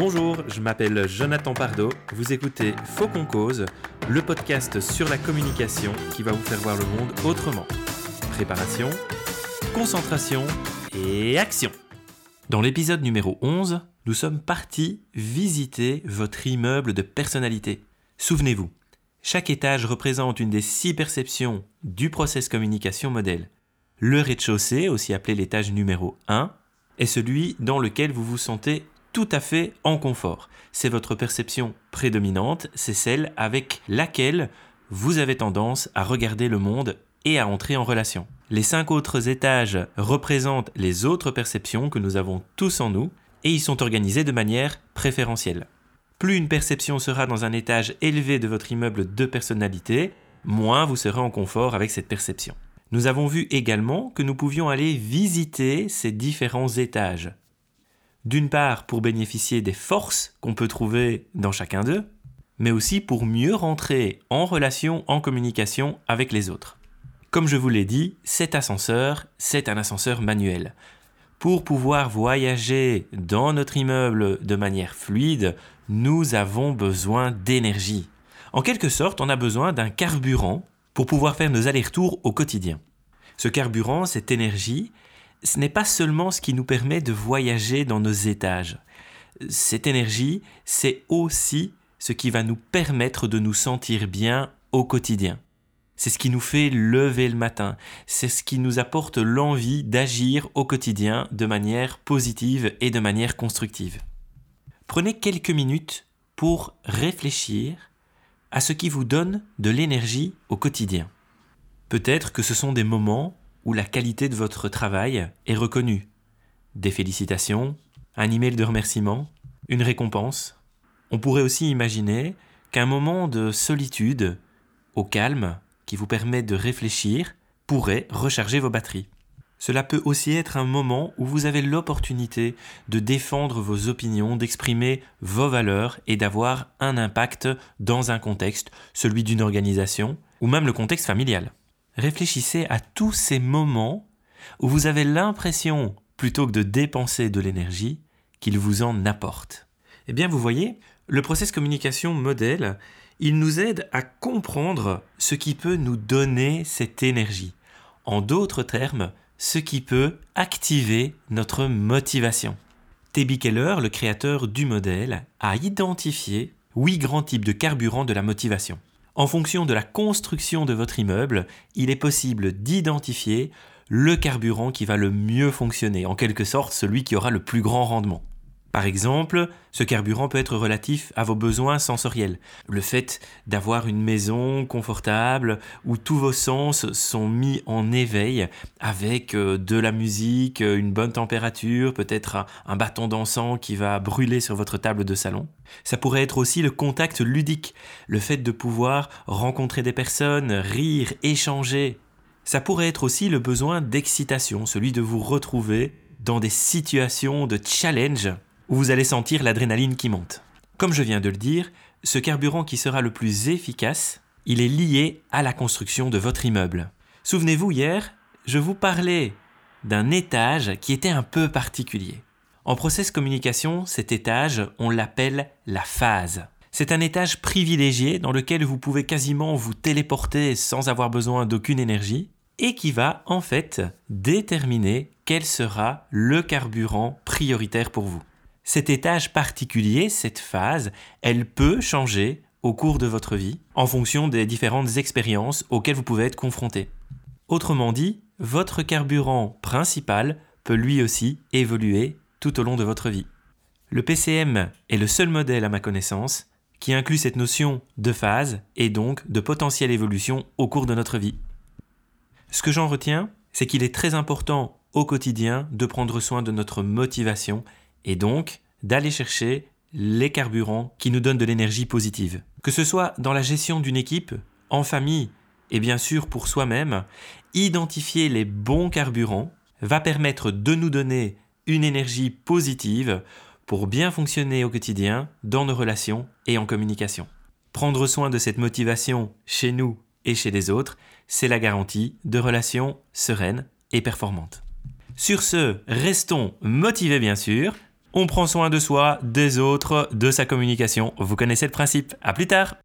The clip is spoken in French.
Bonjour, je m'appelle Jonathan Pardo. Vous écoutez Faux cause, le podcast sur la communication qui va vous faire voir le monde autrement. Préparation, concentration et action. Dans l'épisode numéro 11, nous sommes partis visiter votre immeuble de personnalité. Souvenez-vous, chaque étage représente une des six perceptions du process communication modèle. Le rez-de-chaussée, aussi appelé l'étage numéro 1, est celui dans lequel vous vous sentez tout à fait en confort. C'est votre perception prédominante, c'est celle avec laquelle vous avez tendance à regarder le monde et à entrer en relation. Les cinq autres étages représentent les autres perceptions que nous avons tous en nous et ils sont organisés de manière préférentielle. Plus une perception sera dans un étage élevé de votre immeuble de personnalité, moins vous serez en confort avec cette perception. Nous avons vu également que nous pouvions aller visiter ces différents étages. D'une part pour bénéficier des forces qu'on peut trouver dans chacun d'eux, mais aussi pour mieux rentrer en relation, en communication avec les autres. Comme je vous l'ai dit, cet ascenseur, c'est un ascenseur manuel. Pour pouvoir voyager dans notre immeuble de manière fluide, nous avons besoin d'énergie. En quelque sorte, on a besoin d'un carburant pour pouvoir faire nos allers-retours au quotidien. Ce carburant, cette énergie, ce n'est pas seulement ce qui nous permet de voyager dans nos étages. Cette énergie, c'est aussi ce qui va nous permettre de nous sentir bien au quotidien. C'est ce qui nous fait lever le matin, c'est ce qui nous apporte l'envie d'agir au quotidien de manière positive et de manière constructive. Prenez quelques minutes pour réfléchir à ce qui vous donne de l'énergie au quotidien. Peut-être que ce sont des moments où la qualité de votre travail est reconnue. Des félicitations, un email de remerciement, une récompense. On pourrait aussi imaginer qu'un moment de solitude, au calme, qui vous permet de réfléchir, pourrait recharger vos batteries. Cela peut aussi être un moment où vous avez l'opportunité de défendre vos opinions, d'exprimer vos valeurs et d'avoir un impact dans un contexte, celui d'une organisation, ou même le contexte familial réfléchissez à tous ces moments où vous avez l'impression, plutôt que de dépenser de l'énergie, qu'il vous en apporte. Eh bien, vous voyez, le process communication modèle, il nous aide à comprendre ce qui peut nous donner cette énergie. En d'autres termes, ce qui peut activer notre motivation. T.B. Keller, le créateur du modèle, a identifié huit grands types de carburant de la motivation. En fonction de la construction de votre immeuble, il est possible d'identifier le carburant qui va le mieux fonctionner, en quelque sorte celui qui aura le plus grand rendement. Par exemple, ce carburant peut être relatif à vos besoins sensoriels. Le fait d'avoir une maison confortable où tous vos sens sont mis en éveil avec euh, de la musique, une bonne température, peut-être un bâton d'encens qui va brûler sur votre table de salon. Ça pourrait être aussi le contact ludique, le fait de pouvoir rencontrer des personnes, rire, échanger. Ça pourrait être aussi le besoin d'excitation, celui de vous retrouver dans des situations de challenge vous allez sentir l'adrénaline qui monte. Comme je viens de le dire, ce carburant qui sera le plus efficace, il est lié à la construction de votre immeuble. Souvenez-vous, hier, je vous parlais d'un étage qui était un peu particulier. En process communication, cet étage, on l'appelle la phase. C'est un étage privilégié dans lequel vous pouvez quasiment vous téléporter sans avoir besoin d'aucune énergie et qui va en fait déterminer quel sera le carburant prioritaire pour vous. Cet étage particulier, cette phase, elle peut changer au cours de votre vie en fonction des différentes expériences auxquelles vous pouvez être confronté. Autrement dit, votre carburant principal peut lui aussi évoluer tout au long de votre vie. Le PCM est le seul modèle à ma connaissance qui inclut cette notion de phase et donc de potentielle évolution au cours de notre vie. Ce que j'en retiens, c'est qu'il est très important au quotidien de prendre soin de notre motivation et donc d'aller chercher les carburants qui nous donnent de l'énergie positive. Que ce soit dans la gestion d'une équipe, en famille et bien sûr pour soi-même, identifier les bons carburants va permettre de nous donner une énergie positive pour bien fonctionner au quotidien dans nos relations et en communication. Prendre soin de cette motivation chez nous et chez les autres, c'est la garantie de relations sereines et performantes. Sur ce, restons motivés bien sûr, on prend soin de soi, des autres, de sa communication. Vous connaissez le principe. À plus tard